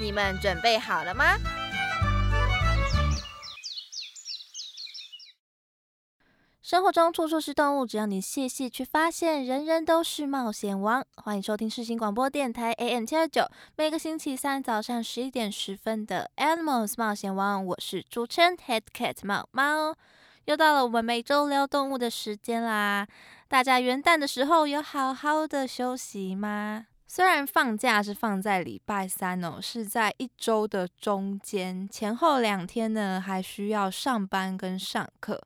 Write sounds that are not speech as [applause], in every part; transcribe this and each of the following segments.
你们准备好了吗？生活中处处是动物，只要你细细去发现，人人都是冒险王。欢迎收听世新广播电台 AM 七二九，每个星期三早上十一点十分的 Animals 冒险王，我是主持人 Head Cat 猫猫。又到了我们每周聊动物的时间啦！大家元旦的时候有好好的休息吗？虽然放假是放在礼拜三哦，是在一周的中间，前后两天呢还需要上班跟上课。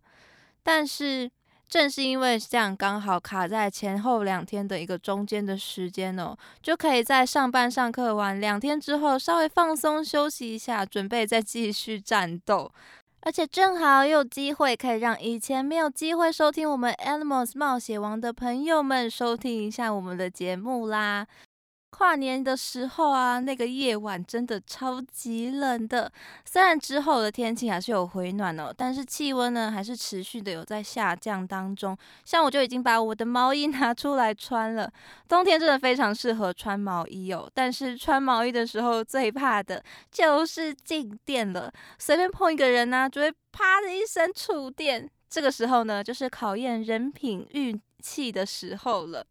但是，正是因为这样，刚好卡在前后两天的一个中间的时间哦，就可以在上班上课完两天之后，稍微放松休息一下，准备再继续战斗。而且正好有机会可以让以前没有机会收听我们 Animals 冒险王的朋友们收听一下我们的节目啦。跨年的时候啊，那个夜晚真的超级冷的。虽然之后的天气还是有回暖哦，但是气温呢还是持续的有在下降当中。像我就已经把我的毛衣拿出来穿了。冬天真的非常适合穿毛衣哦，但是穿毛衣的时候最怕的就是静电了。随便碰一个人呢，就会啪的一声触电。这个时候呢，就是考验人品运气的时候了。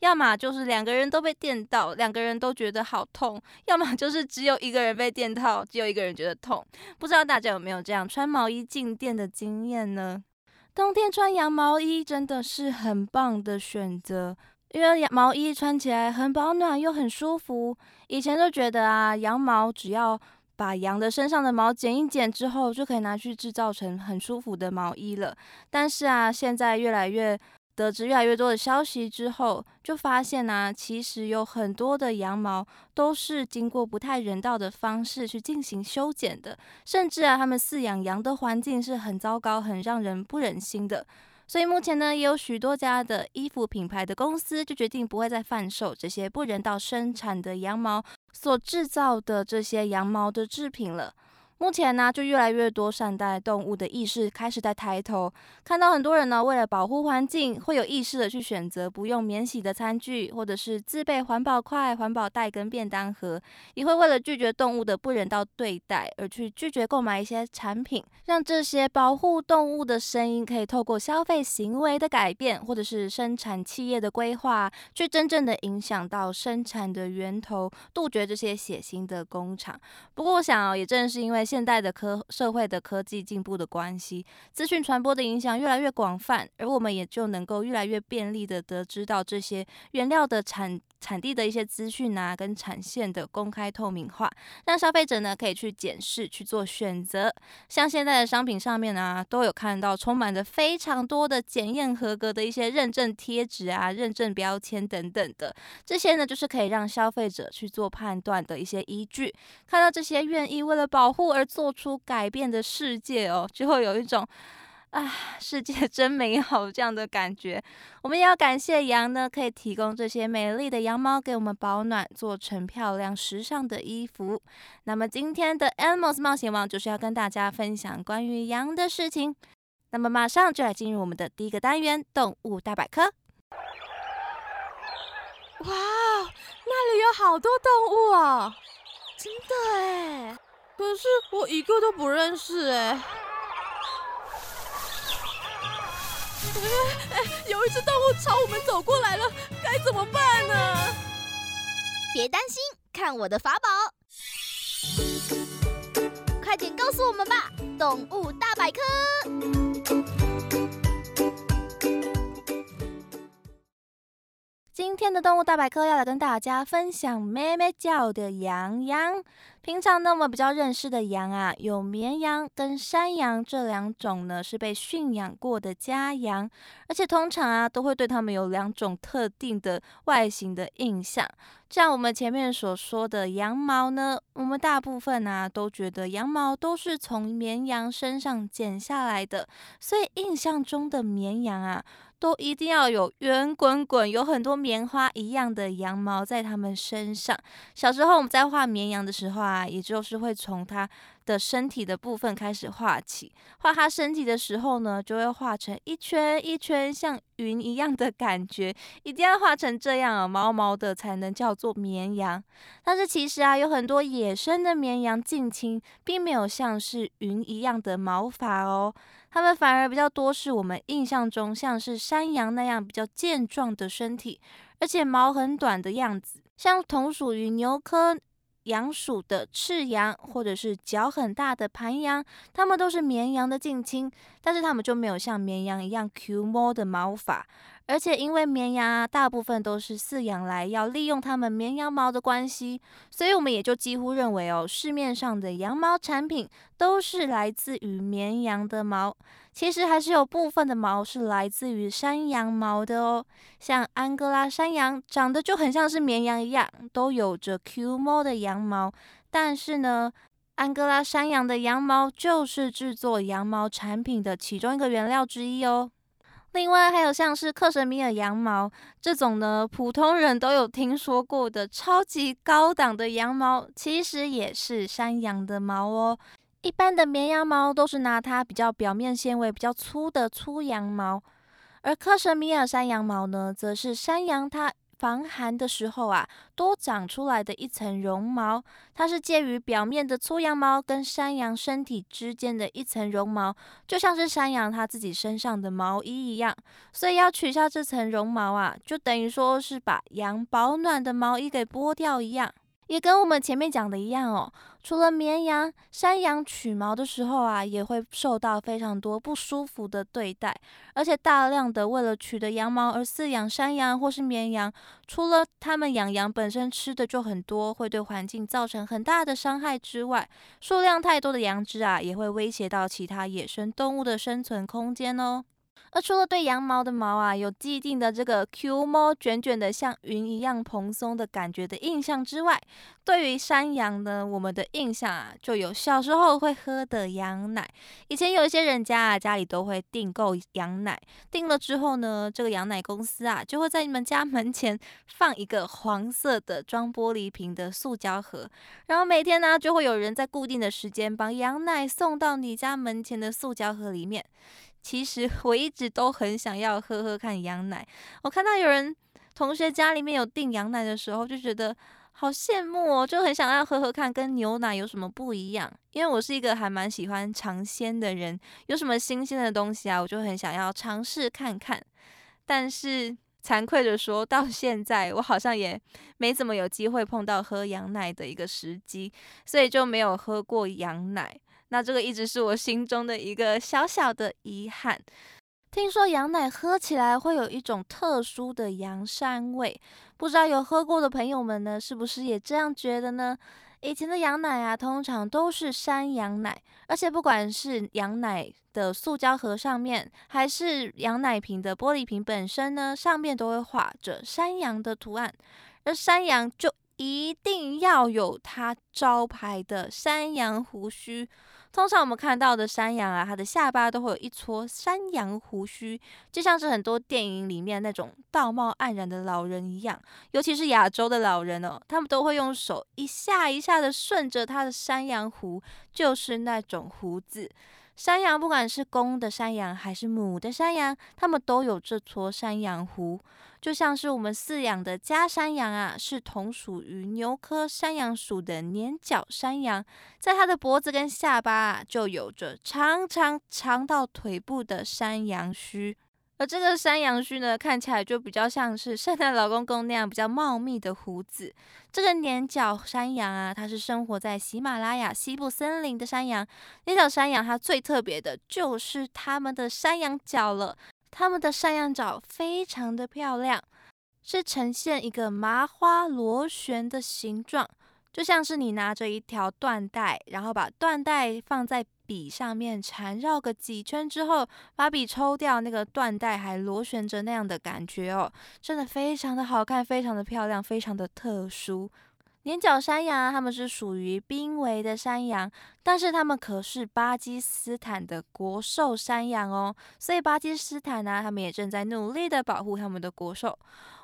要么就是两个人都被电到，两个人都觉得好痛；要么就是只有一个人被电到，只有一个人觉得痛。不知道大家有没有这样穿毛衣静电的经验呢？冬天穿羊毛衣真的是很棒的选择，因为羊毛衣穿起来很保暖又很舒服。以前都觉得啊，羊毛只要把羊的身上的毛剪一剪之后，就可以拿去制造成很舒服的毛衣了。但是啊，现在越来越。得知越来越多的消息之后，就发现呢，其实有很多的羊毛都是经过不太人道的方式去进行修剪的，甚至啊，他们饲养羊的环境是很糟糕、很让人不忍心的。所以目前呢，也有许多家的衣服品牌的公司就决定不会再贩售这些不人道生产的羊毛所制造的这些羊毛的制品了。目前呢，就越来越多善待动物的意识开始在抬头，看到很多人呢，为了保护环境，会有意识的去选择不用免洗的餐具，或者是自备环保筷、环保袋跟便当盒，也会为了拒绝动物的不人道对待而去拒绝购买一些产品，让这些保护动物的声音可以透过消费行为的改变，或者是生产企业的规划，去真正的影响到生产的源头，杜绝这些血腥的工厂。不过我想，也正是因为。现代的科社会的科技进步的关系，资讯传播的影响越来越广泛，而我们也就能够越来越便利的得知到这些原料的产。产地的一些资讯啊，跟产线的公开透明化，让消费者呢可以去检视、去做选择。像现在的商品上面呢，都有看到充满着非常多的检验合格的一些认证贴纸啊、认证标签等等的，这些呢就是可以让消费者去做判断的一些依据。看到这些愿意为了保护而做出改变的世界哦，就会有一种。啊，世界真美好，这样的感觉。我们也要感谢羊呢，可以提供这些美丽的羊毛给我们保暖，做成漂亮时尚的衣服。那么今天的 Animals 冒险王就是要跟大家分享关于羊的事情。那么马上就来进入我们的第一个单元——动物大百科。哇，那里有好多动物啊！真的哎，可是我一个都不认识哎。哎，有一只动物朝我们走过来了，该怎么办呢？别担心，看我的法宝！快点告诉我们吧，动物大百科。今天的动物大百科要来跟大家分享咩咩叫的羊羊。平常呢，我们比较认识的羊啊，有绵羊跟山羊这两种呢，是被驯养过的家羊，而且通常啊，都会对它们有两种特定的外形的印象。像我们前面所说的羊毛呢，我们大部分啊都觉得羊毛都是从绵羊身上剪下来的，所以印象中的绵羊啊。都一定要有圆滚滚、有很多棉花一样的羊毛在它们身上。小时候我们在画绵羊的时候啊，也就是会从它的身体的部分开始画起。画它身体的时候呢，就会画成一圈一圈像云一样的感觉，一定要画成这样啊，毛毛的才能叫做绵羊。但是其实啊，有很多野生的绵羊近亲并没有像是云一样的毛发哦。它们反而比较多是我们印象中像是山羊那样比较健壮的身体，而且毛很短的样子，像同属于牛科羊属的赤羊，或者是脚很大的盘羊，它们都是绵羊的近亲，但是它们就没有像绵羊一样 Q 毛的毛发。而且因为绵羊啊，大部分都是饲养来要利用它们绵羊毛的关系，所以我们也就几乎认为哦，市面上的羊毛产品都是来自于绵羊的毛。其实还是有部分的毛是来自于山羊毛的哦，像安哥拉山羊长得就很像是绵羊一样，都有着 Q 毛的羊毛。但是呢，安哥拉山羊的羊毛就是制作羊毛产品的其中一个原料之一哦。另外还有像是克什米尔羊毛这种呢，普通人都有听说过的超级高档的羊毛，其实也是山羊的毛哦。一般的绵羊毛都是拿它比较表面纤维比较粗的粗羊毛，而克什米尔山羊毛呢，则是山羊它。防寒的时候啊，多长出来的一层绒毛，它是介于表面的粗羊毛跟山羊身体之间的一层绒毛，就像是山羊它自己身上的毛衣一样。所以要取下这层绒毛啊，就等于说是把羊保暖的毛衣给剥掉一样。也跟我们前面讲的一样哦，除了绵羊、山羊取毛的时候啊，也会受到非常多不舒服的对待，而且大量的为了取得羊毛而饲养山羊或是绵羊，除了他们养羊本身吃的就很多，会对环境造成很大的伤害之外，数量太多的羊只啊，也会威胁到其他野生动物的生存空间哦。而除了对羊毛的毛啊有既定的这个 Q 毛卷卷的像云一样蓬松的感觉的印象之外，对于山羊呢，我们的印象啊就有小时候会喝的羊奶。以前有一些人家啊家里都会订购羊奶，订了之后呢，这个羊奶公司啊就会在你们家门前 [laughs] 放一个黄色的装玻璃瓶的塑胶盒，然后每天呢就会有人在固定的时间把羊奶送到你家门前的塑胶盒里面。其实 [laughs] 我一直都很想要喝喝看羊奶。我看到有人同学家里面有订羊奶的时候，就觉得好羡慕哦，就很想要喝喝看，跟牛奶有什么不一样？因为我是一个还蛮喜欢尝鲜的人，有什么新鲜的东西啊，我就很想要尝试看看。但是惭愧的说，到现在我好像也没怎么有机会碰到喝羊奶的一个时机，所以就没有喝过羊奶。那这个一直是我心中的一个小小的遗憾。听说羊奶喝起来会有一种特殊的羊膻味，不知道有喝过的朋友们呢，是不是也这样觉得呢？以前的羊奶啊，通常都是山羊奶，而且不管是羊奶的塑胶盒上面，还是羊奶瓶的玻璃瓶本身呢，上面都会画着山羊的图案，而山羊就一定要有它招牌的山羊胡须。通常我们看到的山羊啊，它的下巴都会有一撮山羊胡须，就像是很多电影里面那种道貌岸然的老人一样。尤其是亚洲的老人哦，他们都会用手一下一下的顺着他的山羊胡，就是那种胡子。山羊不管是公的山羊还是母的山羊，它们都有这撮山羊胡。就像是我们饲养的家山羊啊，是同属于牛科山羊属的粘角山羊，在它的脖子跟下巴啊，就有着长长长到腿部的山羊须，而这个山羊须呢，看起来就比较像是圣诞老公公那样比较茂密的胡子。这个粘角山羊啊，它是生活在喜马拉雅西部森林的山羊。粘角山羊它最特别的就是它们的山羊角了。它们的山羊角非常的漂亮，是呈现一个麻花螺旋的形状，就像是你拿着一条缎带，然后把缎带放在笔上面缠绕个几圈之后，把笔抽掉，那个缎带还螺旋着那样的感觉哦，真的非常的好看，非常的漂亮，非常的特殊。年角山羊，它们是属于濒危的山羊，但是它们可是巴基斯坦的国兽山羊哦，所以巴基斯坦呢，他们也正在努力的保护他们的国兽。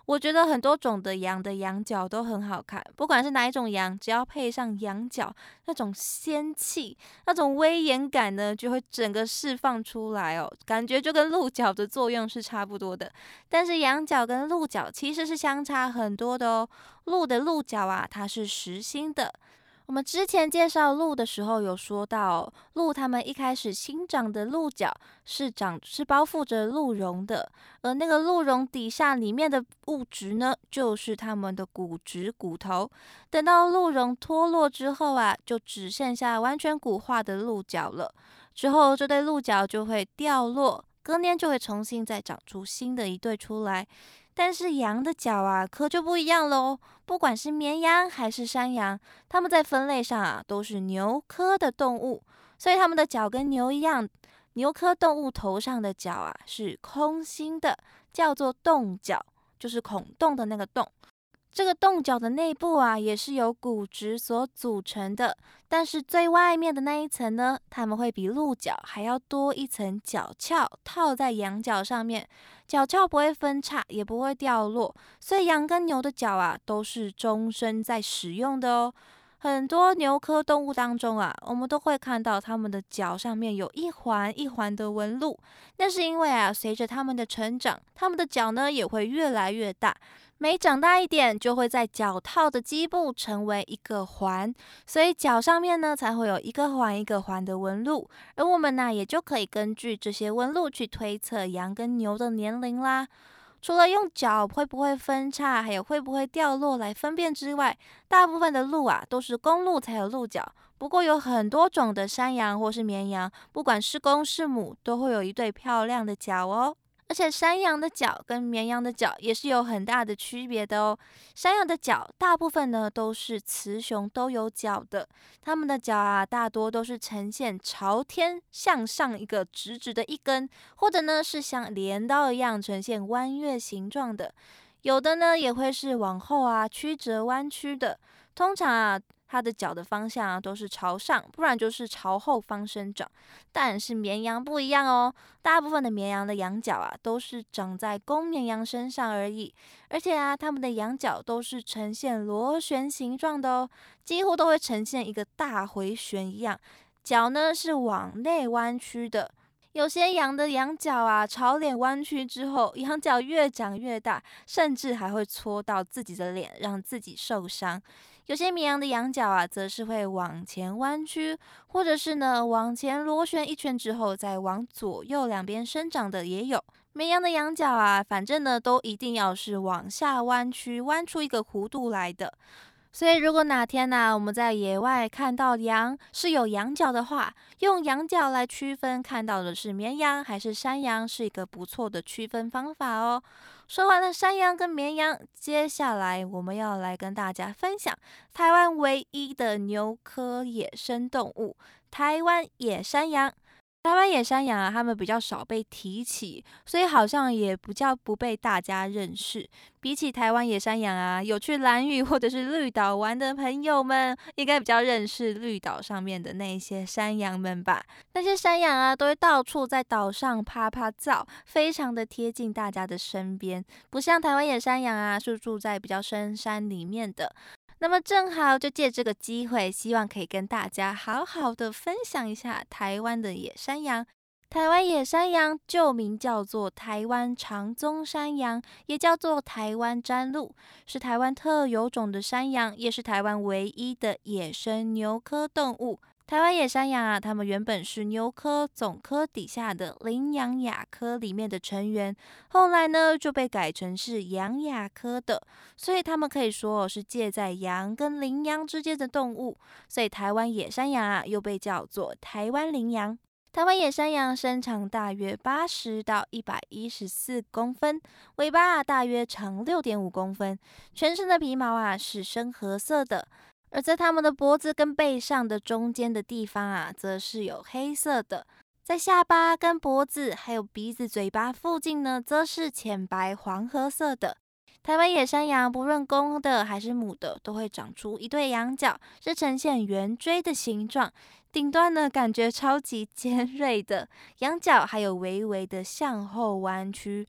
我觉得很多种的羊的羊角都很好看，不管是哪一种羊，只要配上羊角，那种仙气、那种威严感呢，就会整个释放出来哦，感觉就跟鹿角的作用是差不多的。但是羊角跟鹿角其实是相差很多的哦，鹿的鹿角啊，它是实心的。我们之前介绍鹿的时候有说到，鹿它们一开始新长的鹿角是长是包覆着鹿茸的，而那个鹿茸底下里面的物质呢，就是它们的骨质骨头。等到鹿茸脱落之后啊，就只剩下完全骨化的鹿角了。之后这对鹿角就会掉落，隔年就会重新再长出新的一对出来。但是羊的角啊，可就不一样喽。不管是绵羊还是山羊，它们在分类上啊，都是牛科的动物，所以它们的角跟牛一样。牛科动物头上的角啊，是空心的，叫做洞角，就是孔洞的那个洞。这个洞角的内部啊，也是由骨质所组成的，但是最外面的那一层呢，它们会比鹿角还要多一层角鞘，套在羊角上面，角鞘不会分叉，也不会掉落，所以羊跟牛的角啊，都是终身在使用的哦。很多牛科动物当中啊，我们都会看到它们的脚上面有一环一环的纹路，那是因为啊，随着它们的成长，它们的脚呢也会越来越大。每长大一点，就会在脚套的基部成为一个环，所以脚上面呢才会有一个环一个环的纹路。而我们呢，也就可以根据这些纹路去推测羊跟牛的年龄啦。除了用脚会不会分叉，还有会不会掉落来分辨之外，大部分的鹿啊都是公鹿才有鹿角。不过有很多种的山羊或是绵羊，不管是公是母，都会有一对漂亮的角哦。而且山羊的角跟绵羊的角也是有很大的区别的哦。山羊的角大部分呢都是雌雄都有角的，它们的角啊大多都是呈现朝天向上一个直直的一根，或者呢是像镰刀一样呈现弯月形状的，有的呢也会是往后啊曲折弯曲的，通常啊。它的脚的方向啊都是朝上，不然就是朝后方生长。但是绵羊不一样哦，大部分的绵羊的羊角啊都是长在公绵羊身上而已，而且啊，它们的羊角都是呈现螺旋形状的哦，几乎都会呈现一个大回旋一样，脚呢是往内弯曲的。有些羊的羊角啊朝脸弯曲之后，羊角越长越大，甚至还会戳到自己的脸，让自己受伤。有些绵羊的羊角啊，则是会往前弯曲，或者是呢往前螺旋一圈之后，再往左右两边生长的也有。绵羊的羊角啊，反正呢都一定要是往下弯曲，弯出一个弧度来的。所以，如果哪天呢，我们在野外看到羊是有羊角的话，用羊角来区分看到的是绵羊还是山羊，是一个不错的区分方法哦。说完了山羊跟绵羊，接下来我们要来跟大家分享台湾唯一的牛科野生动物——台湾野山羊。台湾野山羊啊，它们比较少被提起，所以好像也不叫不被大家认识。比起台湾野山羊啊，有去蓝屿或者是绿岛玩的朋友们，应该比较认识绿岛上面的那些山羊们吧？那些山羊啊，都会到处在岛上趴趴走，非常的贴近大家的身边，不像台湾野山羊啊，是住在比较深山里面的。那么正好就借这个机会，希望可以跟大家好好的分享一下台湾的野山羊。台湾野山羊旧名叫做台湾长鬃山羊，也叫做台湾毡鹿，是台湾特有种的山羊，也是台湾唯一的野生牛科动物。台湾野山羊啊，它们原本是牛科总科底下的羚羊亚科里面的成员，后来呢就被改成是羊亚科的，所以它们可以说是介在羊跟羚羊之间的动物，所以台湾野山羊啊又被叫做台湾羚羊。台湾野山羊身长大约八十到一百一十四公分，尾巴啊大约长六点五公分，全身的皮毛啊是深褐色的，而在它们的脖子跟背上的中间的地方啊，则是有黑色的，在下巴跟脖子还有鼻子、嘴巴附近呢，则是浅白黄褐色的。台湾野山羊不论公的还是母的，都会长出一对羊角，是呈现圆锥的形状。顶端呢，感觉超级尖锐的，羊角还有微微的向后弯曲。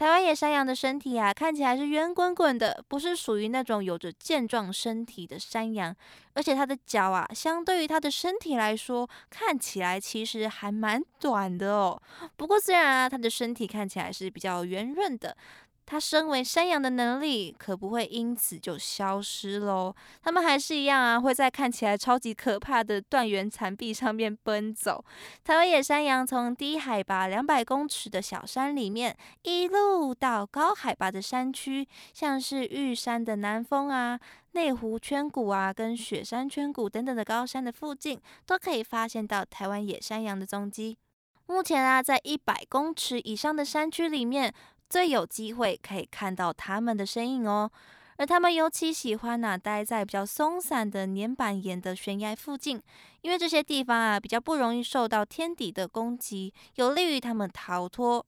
台湾野山羊的身体啊，看起来是圆滚滚的，不是属于那种有着健壮身体的山羊。而且它的脚啊，相对于它的身体来说，看起来其实还蛮短的哦。不过虽然啊，它的身体看起来是比较圆润的。它身为山羊的能力可不会因此就消失喽，它们还是一样啊，会在看起来超级可怕的断垣残壁上面奔走。台湾野山羊从低海拔两百公尺的小山里面，一路到高海拔的山区，像是玉山的南峰啊、内湖圈谷啊、跟雪山圈谷等等的高山的附近，都可以发现到台湾野山羊的踪迹。目前啊，在一百公尺以上的山区里面。最有机会可以看到它们的身影哦，而它们尤其喜欢呐待在比较松散的粘板岩的悬崖附近，因为这些地方啊比较不容易受到天敌的攻击，有利于它们逃脱。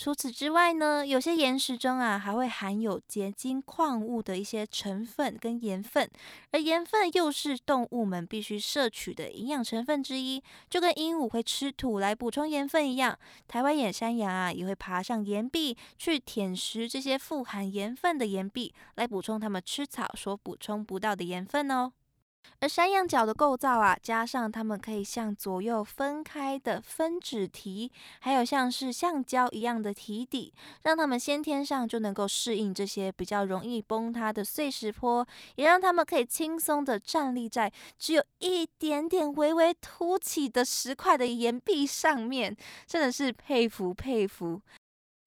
除此之外呢，有些岩石中啊还会含有结晶矿物的一些成分跟盐分，而盐分又是动物们必须摄取的营养成分之一，就跟鹦鹉会吃土来补充盐分一样，台湾野山羊啊也会爬上岩壁去舔食这些富含盐分的岩壁，来补充它们吃草所补充不到的盐分哦。而山羊角的构造啊，加上它们可以向左右分开的分趾蹄，还有像是橡胶一样的蹄底，让它们先天上就能够适应这些比较容易崩塌的碎石坡，也让它们可以轻松的站立在只有一点点微微凸起的石块的岩壁上面，真的是佩服佩服。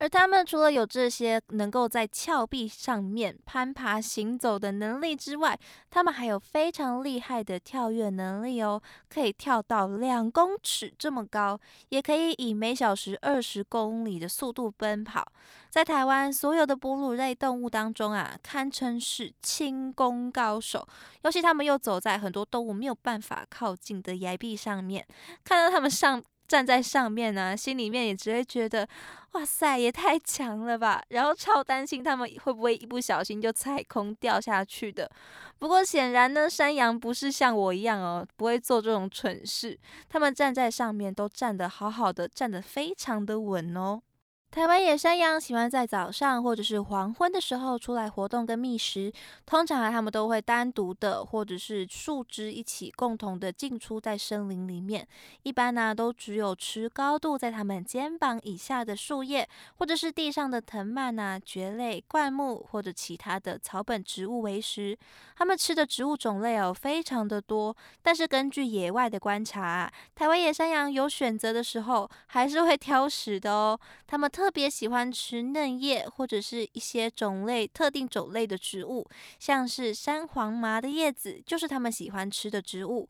而它们除了有这些能够在峭壁上面攀爬行走的能力之外，它们还有非常厉害的跳跃能力哦，可以跳到两公尺这么高，也可以以每小时二十公里的速度奔跑。在台湾所有的哺乳类动物当中啊，堪称是轻功高手。尤其它们又走在很多动物没有办法靠近的崖壁上面，看到它们上。站在上面呢，心里面也只会觉得，哇塞，也太强了吧！然后超担心他们会不会一不小心就踩空掉下去的。不过显然呢，山羊不是像我一样哦，不会做这种蠢事。他们站在上面都站得好好的，站得非常的稳哦。台湾野山羊喜欢在早上或者是黄昏的时候出来活动跟觅食，通常啊，他们都会单独的或者是树枝一起共同的进出在森林里面。一般呢，都只有吃高度在它们肩膀以下的树叶，或者是地上的藤蔓啊、蕨类、灌木或者其他的草本植物为食。它们吃的植物种类哦，非常的多。但是根据野外的观察，台湾野山羊有选择的时候，还是会挑食的哦。它们特特别喜欢吃嫩叶或者是一些种类特定种类的植物，像是山黄麻的叶子就是他们喜欢吃的植物。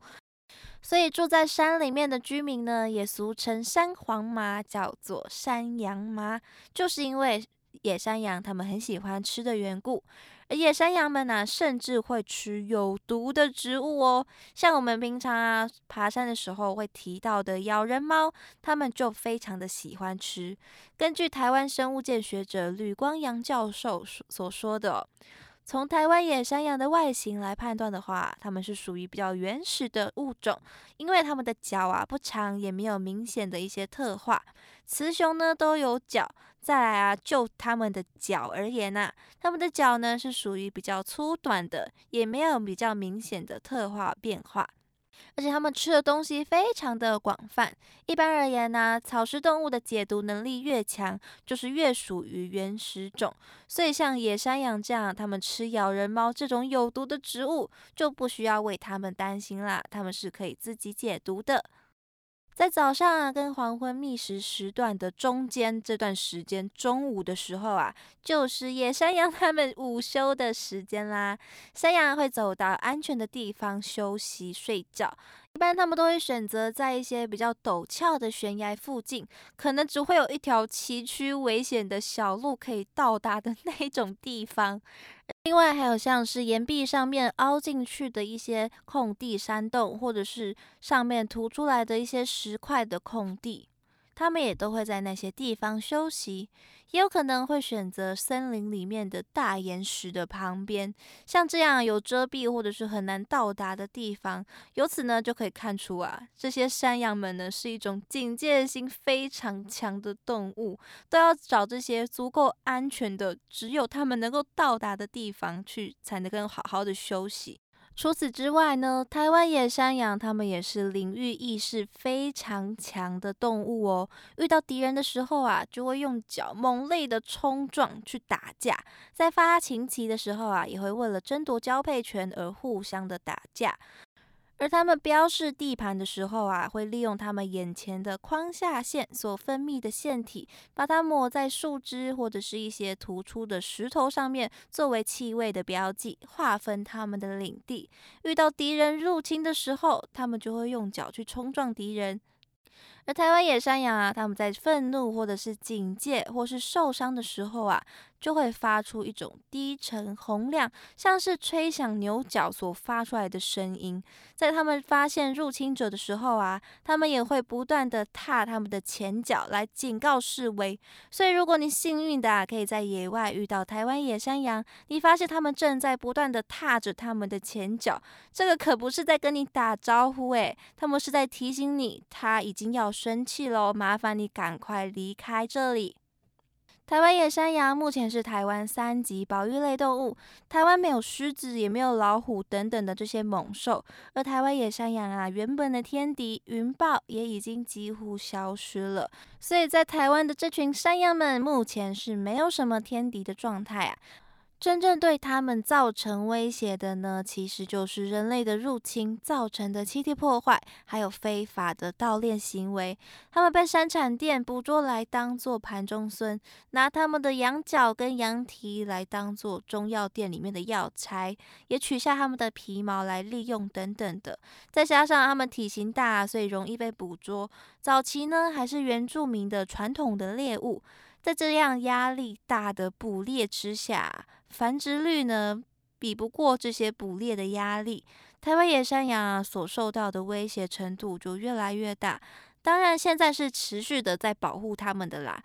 所以住在山里面的居民呢，也俗称山黄麻，叫做山羊麻，就是因为野山羊他们很喜欢吃的缘故。野山羊们呢，甚至会吃有毒的植物哦，像我们平常啊爬山的时候会提到的咬人猫，它们就非常的喜欢吃。根据台湾生物界学者吕光阳教授所说的，从台湾野山羊的外形来判断的话，它们是属于比较原始的物种，因为它们的脚啊不长，也没有明显的一些特化。雌雄呢都有角。再来啊，就它们的脚而言呐，它们的脚呢是属于比较粗短的，也没有比较明显的特化变化，而且它们吃的东西非常的广泛。一般而言呢，草食动物的解毒能力越强，就是越属于原始种。所以像野山羊这样，它们吃咬人猫这种有毒的植物，就不需要为它们担心啦，它们是可以自己解毒的。在早上啊，跟黄昏觅食时段的中间这段时间，中午的时候啊，就是野山羊他们午休的时间啦。山羊会走到安全的地方休息睡觉，一般他们都会选择在一些比较陡峭的悬崖附近，可能只会有一条崎岖危险的小路可以到达的 [laughs] 那种地方。另外还有像是岩壁上面凹进去的一些空地、山洞，或者是上面凸出来的一些石块的空地。他们也都会在那些地方休息，也有可能会选择森林里面的大岩石的旁边，像这样有遮蔽或者是很难到达的地方。由此呢，就可以看出啊，这些山羊们呢是一种警戒心非常强的动物，都要找这些足够安全的、只有他们能够到达的地方去，才能够好好的休息。除此之外呢，台湾野山羊它们也是领域意识非常强的动物哦。遇到敌人的时候啊，就会用脚猛烈的冲撞去打架；在发情期的时候啊，也会为了争夺交配权而互相的打架。而它们标示地盘的时候啊，会利用它们眼前的框下线所分泌的腺体，把它抹在树枝或者是一些突出的石头上面，作为气味的标记，划分它们的领地。遇到敌人入侵的时候，它们就会用脚去冲撞敌人。而台湾野山羊啊，他们在愤怒或者是警戒或是受伤的时候啊，就会发出一种低沉洪亮，像是吹响牛角所发出来的声音。在他们发现入侵者的时候啊，他们也会不断的踏他们的前脚来警告示威。所以，如果你幸运的啊，可以在野外遇到台湾野山羊，你发现他们正在不断的踏着他们的前脚，这个可不是在跟你打招呼诶，他们是在提醒你，他已经要。生气喽！麻烦你赶快离开这里。台湾野山羊目前是台湾三级保育类动物，台湾没有狮子，也没有老虎等等的这些猛兽。而台湾野山羊啊，原本的天敌云豹也已经几乎消失了，所以在台湾的这群山羊们目前是没有什么天敌的状态啊。真正对他们造成威胁的呢，其实就是人类的入侵造成的栖地破坏，还有非法的盗猎行为。他们被山产店捕捉来当做盘中孙，拿他们的羊角跟羊蹄来当做中药店里面的药材，也取下他们的皮毛来利用等等的。再加上他们体型大，所以容易被捕捉。早期呢，还是原住民的传统的猎物。在这样压力大的捕猎之下，繁殖率呢比不过这些捕猎的压力，台湾野山羊啊所受到的威胁程度就越来越大。当然，现在是持续的在保护他们的啦。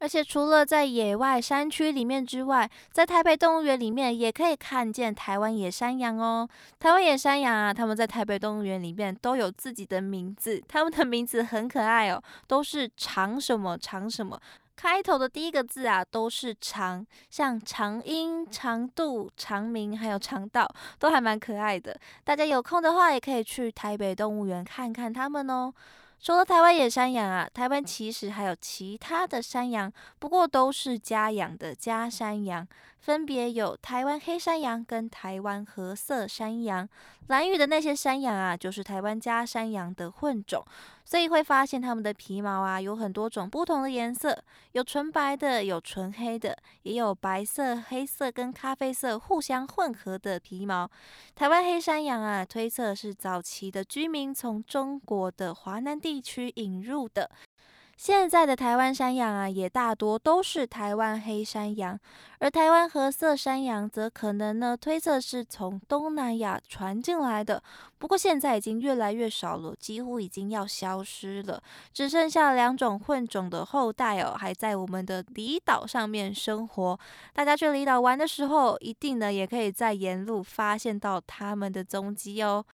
而且除了在野外山区里面之外，在台北动物园里面也可以看见台湾野山羊哦。台湾野山羊啊，他们在台北动物园里面都有自己的名字，他们的名字很可爱哦，都是长什么长什么。开头的第一个字啊，都是长，像长音、长度、长鸣，还有长道，都还蛮可爱的。大家有空的话，也可以去台北动物园看看它们哦。除了台湾野山羊啊，台湾其实还有其他的山羊，不过都是家养的家山羊，分别有台湾黑山羊跟台湾褐色山羊。蓝屿的那些山羊啊，就是台湾家山羊的混种，所以会发现它们的皮毛啊有很多种不同的颜色，有纯白的，有纯黑的，也有白色、黑色跟咖啡色互相混合的皮毛。台湾黑山羊啊，推测是早期的居民从中国的华南地区引入的。现在的台湾山羊啊，也大多都是台湾黑山羊，而台湾褐色山羊则可能呢推测是从东南亚传进来的。不过现在已经越来越少了，几乎已经要消失了，只剩下两种混种的后代哦，还在我们的离岛上面生活。大家去离岛玩的时候，一定呢也可以在沿路发现到它们的踪迹哦。